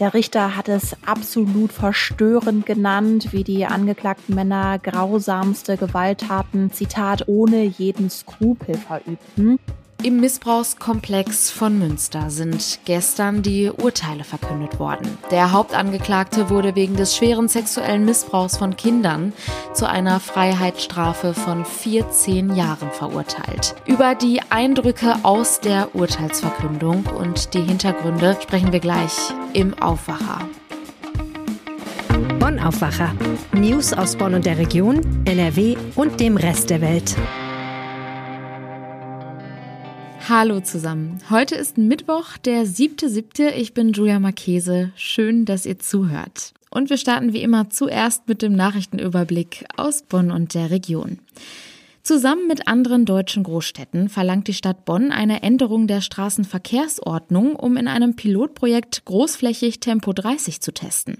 Der Richter hat es absolut verstörend genannt, wie die angeklagten Männer grausamste Gewalttaten, Zitat, ohne jeden Skrupel verübten. Im Missbrauchskomplex von Münster sind gestern die Urteile verkündet worden. Der Hauptangeklagte wurde wegen des schweren sexuellen Missbrauchs von Kindern zu einer Freiheitsstrafe von 14 Jahren verurteilt. Über die Eindrücke aus der Urteilsverkündung und die Hintergründe sprechen wir gleich im Aufwacher. Bonn Aufwacher. News aus Bonn und der Region, NRW und dem Rest der Welt. Hallo zusammen. Heute ist Mittwoch, der 7.7. Ich bin Julia Marchese. Schön, dass ihr zuhört. Und wir starten wie immer zuerst mit dem Nachrichtenüberblick aus Bonn und der Region. Zusammen mit anderen deutschen Großstädten verlangt die Stadt Bonn eine Änderung der Straßenverkehrsordnung, um in einem Pilotprojekt großflächig Tempo 30 zu testen.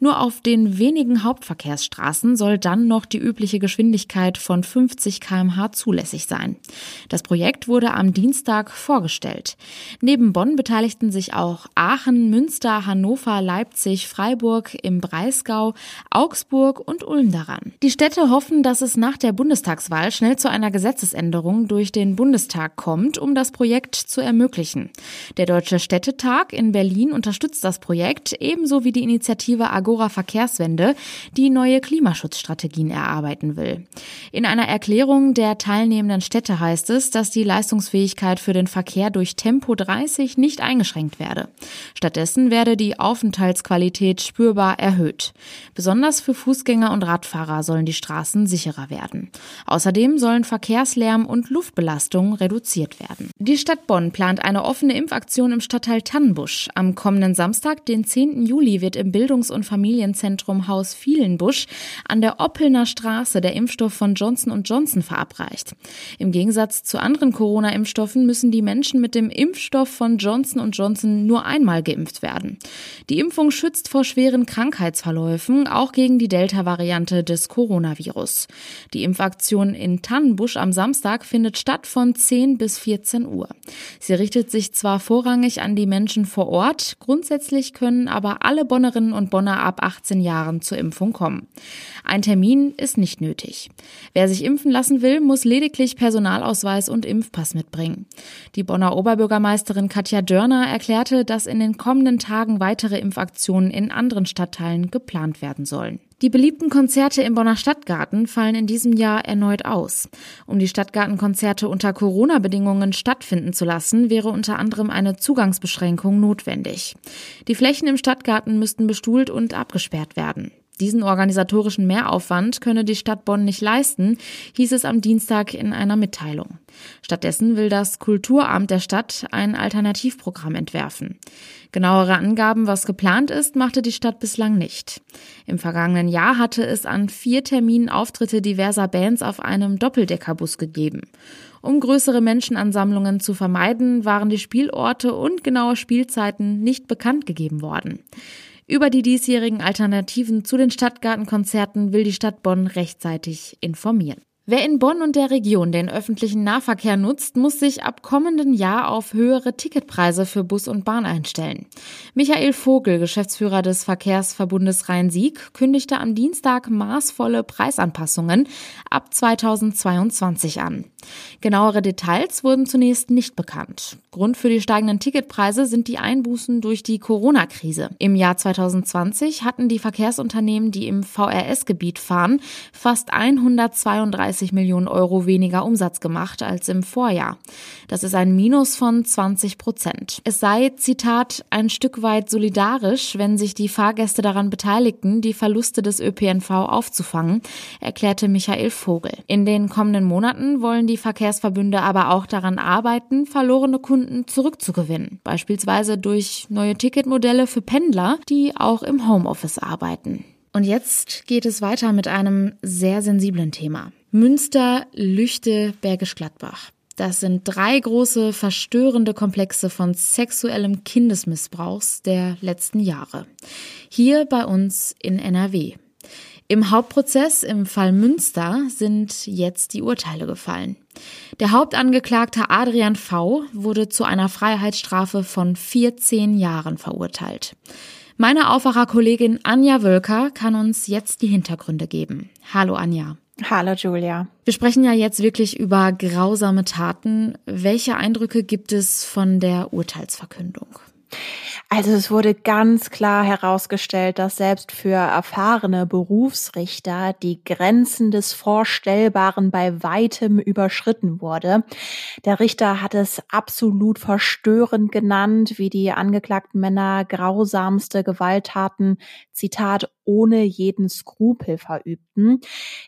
Nur auf den wenigen Hauptverkehrsstraßen soll dann noch die übliche Geschwindigkeit von 50 kmh zulässig sein. Das Projekt wurde am Dienstag vorgestellt. Neben Bonn beteiligten sich auch Aachen, Münster, Hannover, Leipzig, Freiburg, im Breisgau, Augsburg und Ulm daran. Die Städte hoffen, dass es nach der Bundestagswahl schnell zu einer Gesetzesänderung durch den Bundestag kommt, um das Projekt zu ermöglichen. Der Deutsche Städtetag in Berlin unterstützt das Projekt, ebenso wie die Initiative Agora Verkehrswende, die neue Klimaschutzstrategien erarbeiten will. In einer Erklärung der teilnehmenden Städte heißt es, dass die Leistungsfähigkeit für den Verkehr durch Tempo 30 nicht eingeschränkt werde. Stattdessen werde die Aufenthaltsqualität spürbar erhöht. Besonders für Fußgänger und Radfahrer sollen die Straßen sicherer werden. Außerdem Außerdem sollen Verkehrslärm und Luftbelastung reduziert werden. Die Stadt Bonn plant eine offene Impfaktion im Stadtteil Tannenbusch. Am kommenden Samstag, den 10. Juli, wird im Bildungs- und Familienzentrum Haus Vielenbusch an der Oppelner Straße der Impfstoff von Johnson Johnson verabreicht. Im Gegensatz zu anderen Corona-Impfstoffen müssen die Menschen mit dem Impfstoff von Johnson Johnson nur einmal geimpft werden. Die Impfung schützt vor schweren Krankheitsverläufen, auch gegen die Delta-Variante des Coronavirus. Die Impfaktion in in Tannenbusch am Samstag findet statt von 10 bis 14 Uhr. Sie richtet sich zwar vorrangig an die Menschen vor Ort, grundsätzlich können aber alle Bonnerinnen und Bonner ab 18 Jahren zur Impfung kommen. Ein Termin ist nicht nötig. Wer sich impfen lassen will, muss lediglich Personalausweis und Impfpass mitbringen. Die Bonner Oberbürgermeisterin Katja Dörner erklärte, dass in den kommenden Tagen weitere Impfaktionen in anderen Stadtteilen geplant werden sollen. Die beliebten Konzerte im Bonner Stadtgarten fallen in diesem Jahr erneut aus. Um die Stadtgartenkonzerte unter Corona-Bedingungen stattfinden zu lassen, wäre unter anderem eine Zugangsbeschränkung notwendig. Die Flächen im Stadtgarten müssten bestuhlt und abgesperrt werden. Diesen organisatorischen Mehraufwand könne die Stadt Bonn nicht leisten, hieß es am Dienstag in einer Mitteilung. Stattdessen will das Kulturamt der Stadt ein Alternativprogramm entwerfen. Genauere Angaben, was geplant ist, machte die Stadt bislang nicht. Im vergangenen Jahr hatte es an vier Terminen Auftritte diverser Bands auf einem Doppeldeckerbus gegeben. Um größere Menschenansammlungen zu vermeiden, waren die Spielorte und genaue Spielzeiten nicht bekannt gegeben worden. Über die diesjährigen Alternativen zu den Stadtgartenkonzerten will die Stadt Bonn rechtzeitig informieren. Wer in Bonn und der Region den öffentlichen Nahverkehr nutzt, muss sich ab kommenden Jahr auf höhere Ticketpreise für Bus und Bahn einstellen. Michael Vogel, Geschäftsführer des Verkehrsverbundes Rhein-Sieg, kündigte am Dienstag maßvolle Preisanpassungen ab 2022 an. Genauere Details wurden zunächst nicht bekannt. Grund für die steigenden Ticketpreise sind die Einbußen durch die Corona-Krise. Im Jahr 2020 hatten die Verkehrsunternehmen, die im VRS-Gebiet fahren, fast 132 30 Millionen Euro weniger Umsatz gemacht als im Vorjahr. Das ist ein Minus von 20 Prozent. Es sei, Zitat, ein Stück weit solidarisch, wenn sich die Fahrgäste daran beteiligten, die Verluste des ÖPNV aufzufangen, erklärte Michael Vogel. In den kommenden Monaten wollen die Verkehrsverbünde aber auch daran arbeiten, verlorene Kunden zurückzugewinnen, beispielsweise durch neue Ticketmodelle für Pendler, die auch im Homeoffice arbeiten. Und jetzt geht es weiter mit einem sehr sensiblen Thema. Münster, Lüchte, Bergisch Gladbach. Das sind drei große verstörende Komplexe von sexuellem Kindesmissbrauchs der letzten Jahre. Hier bei uns in NRW. Im Hauptprozess im Fall Münster sind jetzt die Urteile gefallen. Der Hauptangeklagte Adrian V. wurde zu einer Freiheitsstrafe von 14 Jahren verurteilt. Meine Aufwacherkollegin Anja Wölker kann uns jetzt die Hintergründe geben. Hallo Anja. Hallo Julia. Wir sprechen ja jetzt wirklich über grausame Taten. Welche Eindrücke gibt es von der Urteilsverkündung? Also es wurde ganz klar herausgestellt, dass selbst für erfahrene Berufsrichter die Grenzen des Vorstellbaren bei weitem überschritten wurde. Der Richter hat es absolut verstörend genannt, wie die angeklagten Männer grausamste Gewalttaten, Zitat, ohne jeden Skrupel verübten.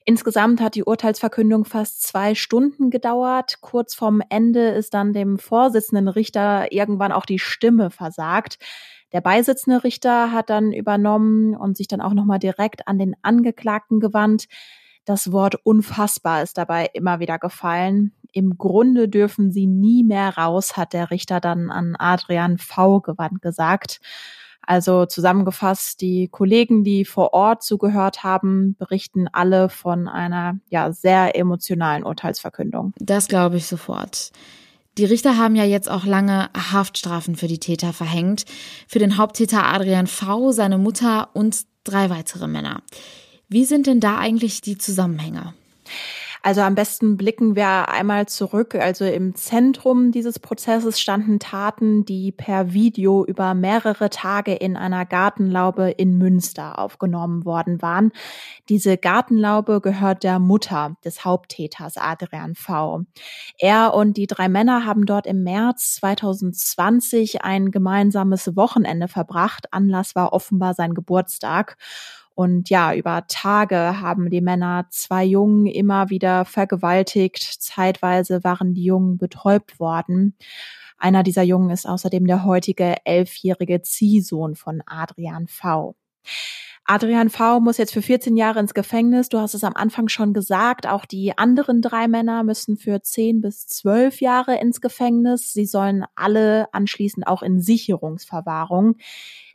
Insgesamt hat die Urteilsverkündung fast zwei Stunden gedauert. Kurz vorm Ende ist dann dem Vorsitzenden Richter irgendwann auch die Stimme versagt. Der beisitzende Richter hat dann übernommen und sich dann auch nochmal direkt an den Angeklagten gewandt. Das Wort unfassbar ist dabei immer wieder gefallen. Im Grunde dürfen sie nie mehr raus, hat der Richter dann an Adrian V. gewandt gesagt. Also zusammengefasst, die Kollegen, die vor Ort zugehört haben, berichten alle von einer ja sehr emotionalen Urteilsverkündung. Das glaube ich sofort. Die Richter haben ja jetzt auch lange Haftstrafen für die Täter verhängt. Für den Haupttäter Adrian V., seine Mutter und drei weitere Männer. Wie sind denn da eigentlich die Zusammenhänge? Also am besten blicken wir einmal zurück. Also im Zentrum dieses Prozesses standen Taten, die per Video über mehrere Tage in einer Gartenlaube in Münster aufgenommen worden waren. Diese Gartenlaube gehört der Mutter des Haupttäters Adrian V. Er und die drei Männer haben dort im März 2020 ein gemeinsames Wochenende verbracht. Anlass war offenbar sein Geburtstag. Und ja, über Tage haben die Männer zwei Jungen immer wieder vergewaltigt. Zeitweise waren die Jungen betäubt worden. Einer dieser Jungen ist außerdem der heutige elfjährige Ziehsohn von Adrian V. Adrian V. muss jetzt für 14 Jahre ins Gefängnis. Du hast es am Anfang schon gesagt. Auch die anderen drei Männer müssen für 10 bis 12 Jahre ins Gefängnis. Sie sollen alle anschließend auch in Sicherungsverwahrung.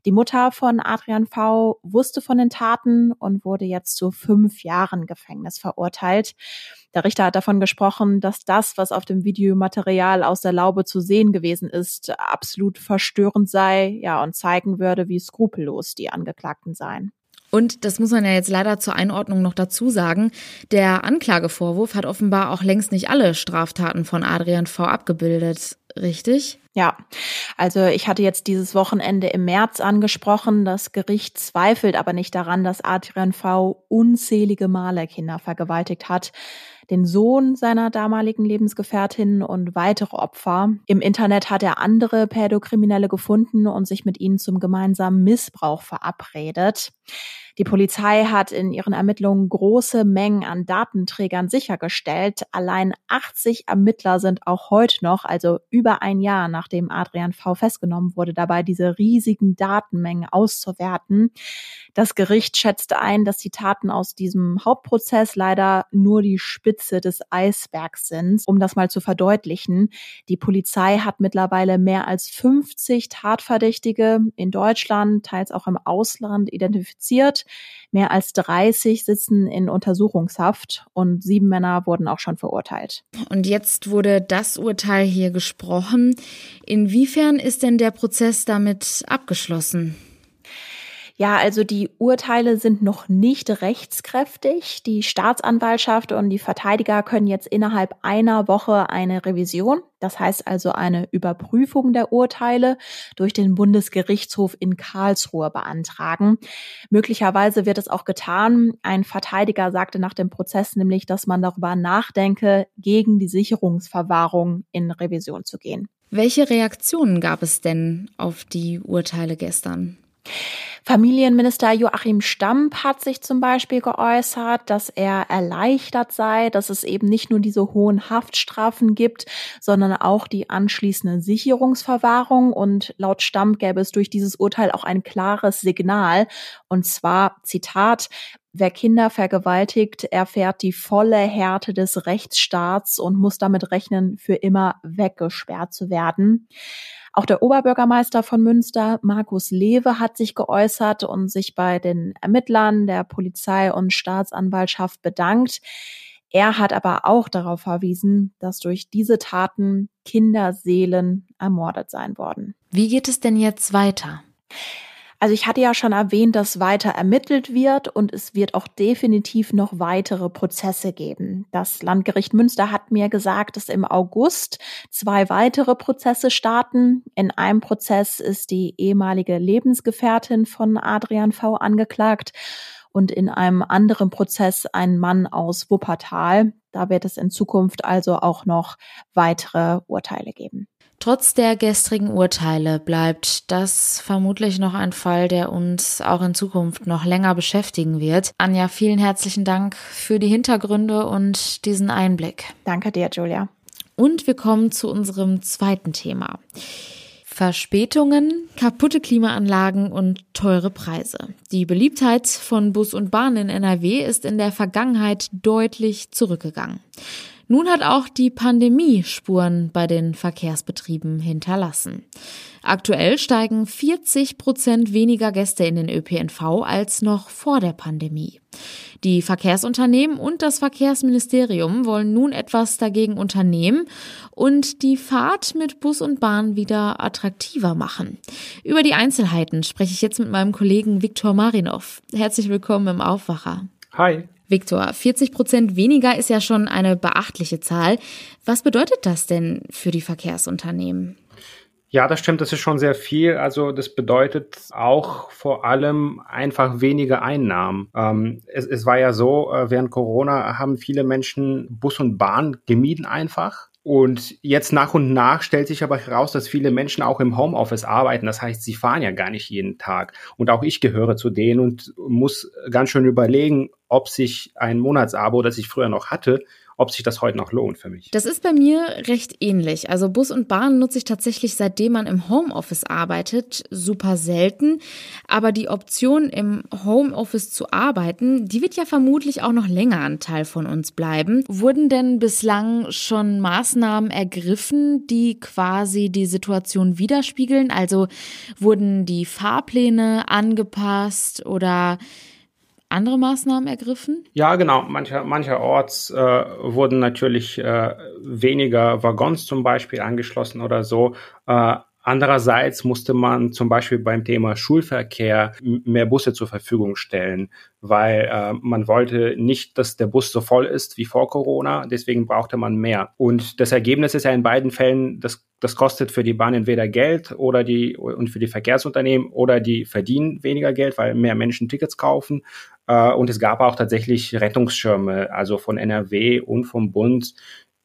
Die Mutter von Adrian V. wusste von den Taten und wurde jetzt zu fünf Jahren Gefängnis verurteilt. Der Richter hat davon gesprochen, dass das, was auf dem Videomaterial aus der Laube zu sehen gewesen ist, absolut verstörend sei, ja, und zeigen würde, wie skrupellos die Angeklagten seien. Und das muss man ja jetzt leider zur Einordnung noch dazu sagen. Der Anklagevorwurf hat offenbar auch längst nicht alle Straftaten von Adrian V abgebildet. Richtig? Ja, also ich hatte jetzt dieses Wochenende im März angesprochen. Das Gericht zweifelt aber nicht daran, dass Adrian V. unzählige Male Kinder vergewaltigt hat. Den Sohn seiner damaligen Lebensgefährtin und weitere Opfer. Im Internet hat er andere Pädokriminelle gefunden und sich mit ihnen zum gemeinsamen Missbrauch verabredet. Die Polizei hat in ihren Ermittlungen große Mengen an Datenträgern sichergestellt. Allein 80 Ermittler sind auch heute noch, also über ein Jahr nachdem Adrian V festgenommen wurde, dabei diese riesigen Datenmengen auszuwerten. Das Gericht schätzte ein, dass die Taten aus diesem Hauptprozess leider nur die Spitze des Eisbergs sind. Um das mal zu verdeutlichen, die Polizei hat mittlerweile mehr als 50 Tatverdächtige in Deutschland, teils auch im Ausland identifiziert. Mehr als 30 sitzen in Untersuchungshaft und sieben Männer wurden auch schon verurteilt. Und jetzt wurde das Urteil hier gesprochen. Inwiefern ist denn der Prozess damit abgeschlossen? Ja, also die Urteile sind noch nicht rechtskräftig. Die Staatsanwaltschaft und die Verteidiger können jetzt innerhalb einer Woche eine Revision, das heißt also eine Überprüfung der Urteile durch den Bundesgerichtshof in Karlsruhe beantragen. Möglicherweise wird es auch getan. Ein Verteidiger sagte nach dem Prozess nämlich, dass man darüber nachdenke, gegen die Sicherungsverwahrung in Revision zu gehen. Welche Reaktionen gab es denn auf die Urteile gestern? Familienminister Joachim Stamp hat sich zum Beispiel geäußert, dass er erleichtert sei, dass es eben nicht nur diese hohen Haftstrafen gibt, sondern auch die anschließende Sicherungsverwahrung. Und laut Stamp gäbe es durch dieses Urteil auch ein klares Signal. Und zwar, Zitat, Wer Kinder vergewaltigt, erfährt die volle Härte des Rechtsstaats und muss damit rechnen, für immer weggesperrt zu werden. Auch der Oberbürgermeister von Münster, Markus Lewe, hat sich geäußert und sich bei den Ermittlern der Polizei und Staatsanwaltschaft bedankt. Er hat aber auch darauf verwiesen, dass durch diese Taten Kinderseelen ermordet sein worden. Wie geht es denn jetzt weiter? Also ich hatte ja schon erwähnt, dass weiter ermittelt wird und es wird auch definitiv noch weitere Prozesse geben. Das Landgericht Münster hat mir gesagt, dass im August zwei weitere Prozesse starten. In einem Prozess ist die ehemalige Lebensgefährtin von Adrian V angeklagt und in einem anderen Prozess ein Mann aus Wuppertal. Da wird es in Zukunft also auch noch weitere Urteile geben. Trotz der gestrigen Urteile bleibt das vermutlich noch ein Fall, der uns auch in Zukunft noch länger beschäftigen wird. Anja, vielen herzlichen Dank für die Hintergründe und diesen Einblick. Danke dir, Julia. Und wir kommen zu unserem zweiten Thema. Verspätungen, kaputte Klimaanlagen und teure Preise. Die Beliebtheit von Bus und Bahn in NRW ist in der Vergangenheit deutlich zurückgegangen. Nun hat auch die Pandemie Spuren bei den Verkehrsbetrieben hinterlassen. Aktuell steigen 40 Prozent weniger Gäste in den ÖPNV als noch vor der Pandemie. Die Verkehrsunternehmen und das Verkehrsministerium wollen nun etwas dagegen unternehmen und die Fahrt mit Bus und Bahn wieder attraktiver machen. Über die Einzelheiten spreche ich jetzt mit meinem Kollegen Viktor Marinov. Herzlich willkommen im Aufwacher. Hi. Viktor, 40 Prozent weniger ist ja schon eine beachtliche Zahl. Was bedeutet das denn für die Verkehrsunternehmen? Ja, das stimmt, das ist schon sehr viel. Also das bedeutet auch vor allem einfach weniger Einnahmen. Ähm, es, es, war ja so, äh, während Corona haben viele Menschen Bus und Bahn gemieden einfach. Und jetzt nach und nach stellt sich aber heraus, dass viele Menschen auch im Homeoffice arbeiten. Das heißt, sie fahren ja gar nicht jeden Tag. Und auch ich gehöre zu denen und muss ganz schön überlegen, ob sich ein Monatsabo, das ich früher noch hatte, ob sich das heute noch lohnt für mich. Das ist bei mir recht ähnlich. Also Bus und Bahn nutze ich tatsächlich, seitdem man im Homeoffice arbeitet, super selten. Aber die Option, im Homeoffice zu arbeiten, die wird ja vermutlich auch noch länger ein Teil von uns bleiben. Wurden denn bislang schon Maßnahmen ergriffen, die quasi die Situation widerspiegeln? Also wurden die Fahrpläne angepasst oder andere Maßnahmen ergriffen? Ja, genau. Mancher, mancherorts äh, wurden natürlich äh, weniger Waggons zum Beispiel angeschlossen oder so. Äh, Andererseits musste man zum Beispiel beim Thema Schulverkehr mehr Busse zur Verfügung stellen, weil äh, man wollte nicht, dass der Bus so voll ist wie vor Corona. Deswegen brauchte man mehr. Und das Ergebnis ist ja in beiden Fällen, das, das kostet für die Bahn entweder Geld oder die und für die Verkehrsunternehmen oder die verdienen weniger Geld, weil mehr Menschen Tickets kaufen. Äh, und es gab auch tatsächlich Rettungsschirme, also von NRW und vom Bund,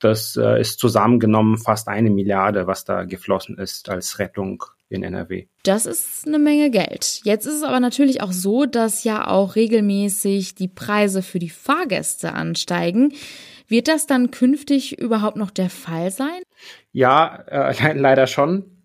das äh, ist zusammengenommen fast eine Milliarde, was da geflossen ist als Rettung in NRW. Das ist eine Menge Geld. Jetzt ist es aber natürlich auch so, dass ja auch regelmäßig die Preise für die Fahrgäste ansteigen. Wird das dann künftig überhaupt noch der Fall sein? Ja, äh, leider schon.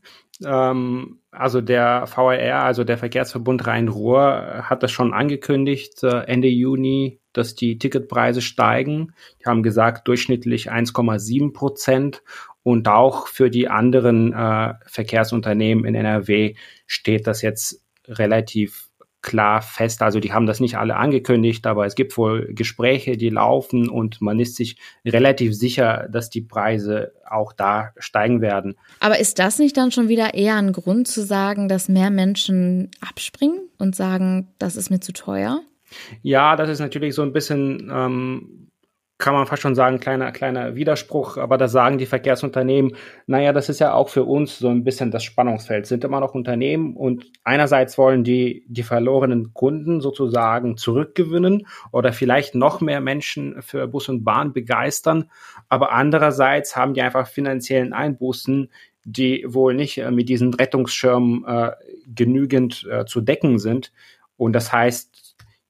Ähm, also der VRR, also der Verkehrsverbund Rhein-Ruhr, hat das schon angekündigt, äh, Ende Juni, dass die Ticketpreise steigen. Die haben gesagt, durchschnittlich 1,7 Prozent. Und auch für die anderen äh, Verkehrsunternehmen in NRW steht das jetzt relativ klar fest. Also die haben das nicht alle angekündigt, aber es gibt wohl Gespräche, die laufen und man ist sich relativ sicher, dass die Preise auch da steigen werden. Aber ist das nicht dann schon wieder eher ein Grund zu sagen, dass mehr Menschen abspringen und sagen, das ist mir zu teuer? Ja, das ist natürlich so ein bisschen ähm, kann man fast schon sagen, kleiner, kleiner Widerspruch, aber da sagen die Verkehrsunternehmen, naja, das ist ja auch für uns so ein bisschen das Spannungsfeld, sind immer noch Unternehmen und einerseits wollen die die verlorenen Kunden sozusagen zurückgewinnen oder vielleicht noch mehr Menschen für Bus und Bahn begeistern, aber andererseits haben die einfach finanziellen Einbußen, die wohl nicht äh, mit diesen Rettungsschirmen äh, genügend äh, zu decken sind. Und das heißt,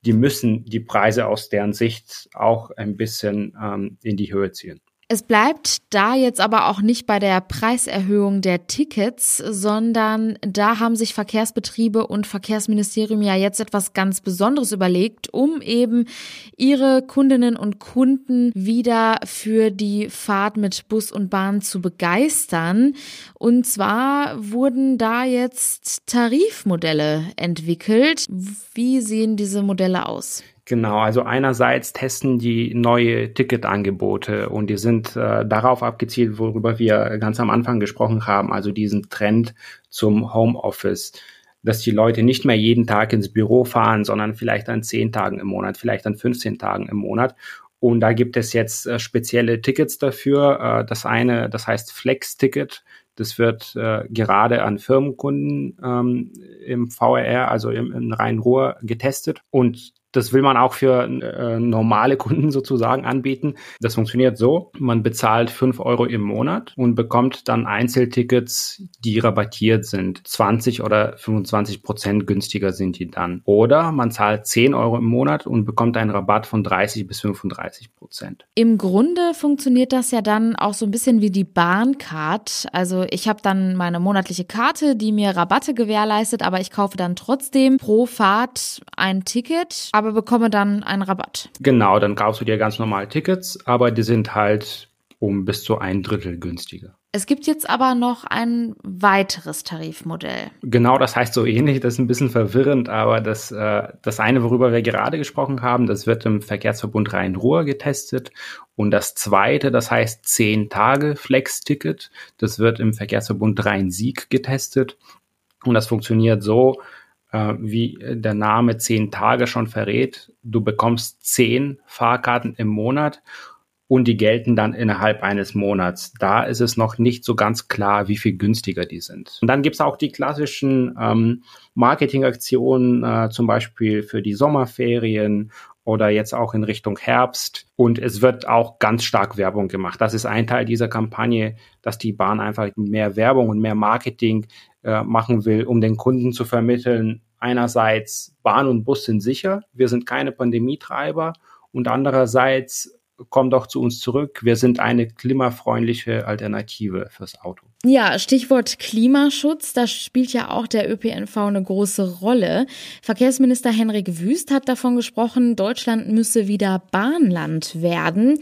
die müssen die Preise aus deren Sicht auch ein bisschen ähm, in die Höhe ziehen. Es bleibt da jetzt aber auch nicht bei der Preiserhöhung der Tickets, sondern da haben sich Verkehrsbetriebe und Verkehrsministerium ja jetzt etwas ganz Besonderes überlegt, um eben ihre Kundinnen und Kunden wieder für die Fahrt mit Bus und Bahn zu begeistern. Und zwar wurden da jetzt Tarifmodelle entwickelt. Wie sehen diese Modelle aus? Genau, also einerseits testen die neue Ticketangebote und die sind äh, darauf abgezielt, worüber wir ganz am Anfang gesprochen haben, also diesen Trend zum Homeoffice. dass die Leute nicht mehr jeden Tag ins Büro fahren, sondern vielleicht an zehn Tagen im Monat, vielleicht an 15 Tagen im Monat. Und da gibt es jetzt äh, spezielle Tickets dafür. Äh, das eine, das heißt Flex-Ticket. Das wird äh, gerade an Firmenkunden ähm, im VRR, also im, im Rhein-Ruhr, getestet. Und das will man auch für äh, normale Kunden sozusagen anbieten. Das funktioniert so. Man bezahlt fünf Euro im Monat und bekommt dann Einzeltickets, die rabattiert sind. 20 oder 25 Prozent günstiger sind die dann. Oder man zahlt 10 Euro im Monat und bekommt einen Rabatt von 30 bis 35 Prozent. Im Grunde funktioniert das ja dann auch so ein bisschen wie die Bahncard. Also ich habe dann meine monatliche Karte, die mir Rabatte gewährleistet, aber ich kaufe dann trotzdem pro Fahrt ein Ticket aber bekomme dann einen Rabatt. Genau, dann kaufst du dir ganz normal Tickets, aber die sind halt um bis zu ein Drittel günstiger. Es gibt jetzt aber noch ein weiteres Tarifmodell. Genau, das heißt so ähnlich, das ist ein bisschen verwirrend, aber das, äh, das eine, worüber wir gerade gesprochen haben, das wird im Verkehrsverbund Rhein-Ruhr getestet. Und das zweite, das heißt 10 Tage Flex-Ticket, das wird im Verkehrsverbund Rhein-Sieg getestet. Und das funktioniert so, wie der Name zehn Tage schon verrät. Du bekommst zehn Fahrkarten im Monat und die gelten dann innerhalb eines Monats. Da ist es noch nicht so ganz klar, wie viel günstiger die sind. Und dann gibt's auch die klassischen ähm, Marketingaktionen, äh, zum Beispiel für die Sommerferien oder jetzt auch in Richtung Herbst. Und es wird auch ganz stark Werbung gemacht. Das ist ein Teil dieser Kampagne, dass die Bahn einfach mehr Werbung und mehr Marketing äh, machen will, um den Kunden zu vermitteln, einerseits Bahn und Bus sind sicher, wir sind keine Pandemietreiber und andererseits komm doch zu uns zurück. Wir sind eine klimafreundliche Alternative fürs Auto. Ja, Stichwort Klimaschutz, da spielt ja auch der ÖPNV eine große Rolle. Verkehrsminister Henrik Wüst hat davon gesprochen, Deutschland müsse wieder Bahnland werden.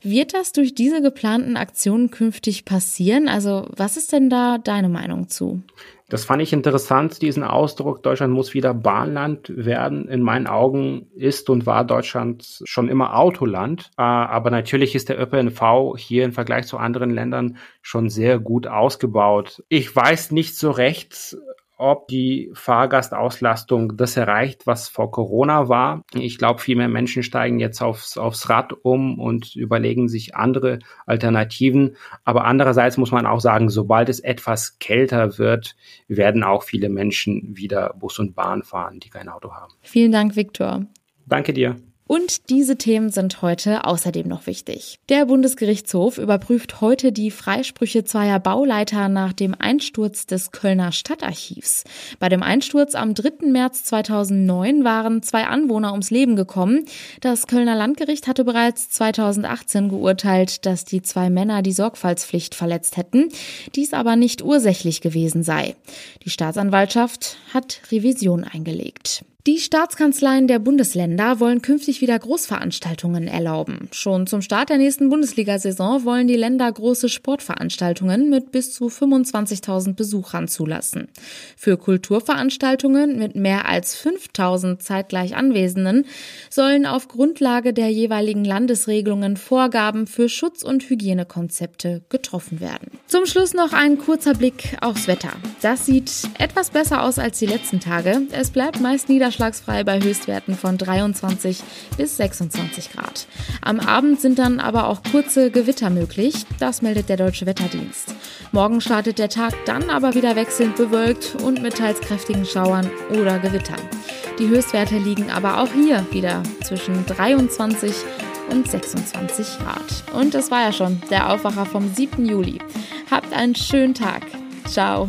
Wird das durch diese geplanten Aktionen künftig passieren? Also was ist denn da deine Meinung zu? Das fand ich interessant, diesen Ausdruck, Deutschland muss wieder Bahnland werden. In meinen Augen ist und war Deutschland schon immer Autoland. Äh, aber natürlich ist der ÖPNV hier im Vergleich zu anderen Ländern schon sehr gut ausgebaut. Ich weiß nicht so recht, ob die Fahrgastauslastung das erreicht, was vor Corona war. Ich glaube, viel mehr Menschen steigen jetzt aufs, aufs Rad um und überlegen sich andere Alternativen. Aber andererseits muss man auch sagen, sobald es etwas kälter wird, werden auch viele Menschen wieder Bus und Bahn fahren, die kein Auto haben. Vielen Dank, Viktor. Danke dir. Und diese Themen sind heute außerdem noch wichtig. Der Bundesgerichtshof überprüft heute die Freisprüche zweier Bauleiter nach dem Einsturz des Kölner Stadtarchivs. Bei dem Einsturz am 3. März 2009 waren zwei Anwohner ums Leben gekommen. Das Kölner Landgericht hatte bereits 2018 geurteilt, dass die zwei Männer die Sorgfaltspflicht verletzt hätten, dies aber nicht ursächlich gewesen sei. Die Staatsanwaltschaft hat Revision eingelegt. Die Staatskanzleien der Bundesländer wollen künftig wieder Großveranstaltungen erlauben. Schon zum Start der nächsten Bundesliga-Saison wollen die Länder große Sportveranstaltungen mit bis zu 25.000 Besuchern zulassen. Für Kulturveranstaltungen mit mehr als 5.000 zeitgleich Anwesenden sollen auf Grundlage der jeweiligen Landesregelungen Vorgaben für Schutz- und Hygienekonzepte getroffen werden. Zum Schluss noch ein kurzer Blick aufs Wetter. Das sieht etwas besser aus als die letzten Tage. Es bleibt meist niederschlagsfrei niederschlagsfrei bei Höchstwerten von 23 bis 26 Grad. Am Abend sind dann aber auch kurze Gewitter möglich, das meldet der Deutsche Wetterdienst. Morgen startet der Tag dann aber wieder wechselnd bewölkt und mit teils kräftigen Schauern oder Gewittern. Die Höchstwerte liegen aber auch hier wieder zwischen 23 und 26 Grad. Und das war ja schon der Aufwacher vom 7. Juli. Habt einen schönen Tag. Ciao.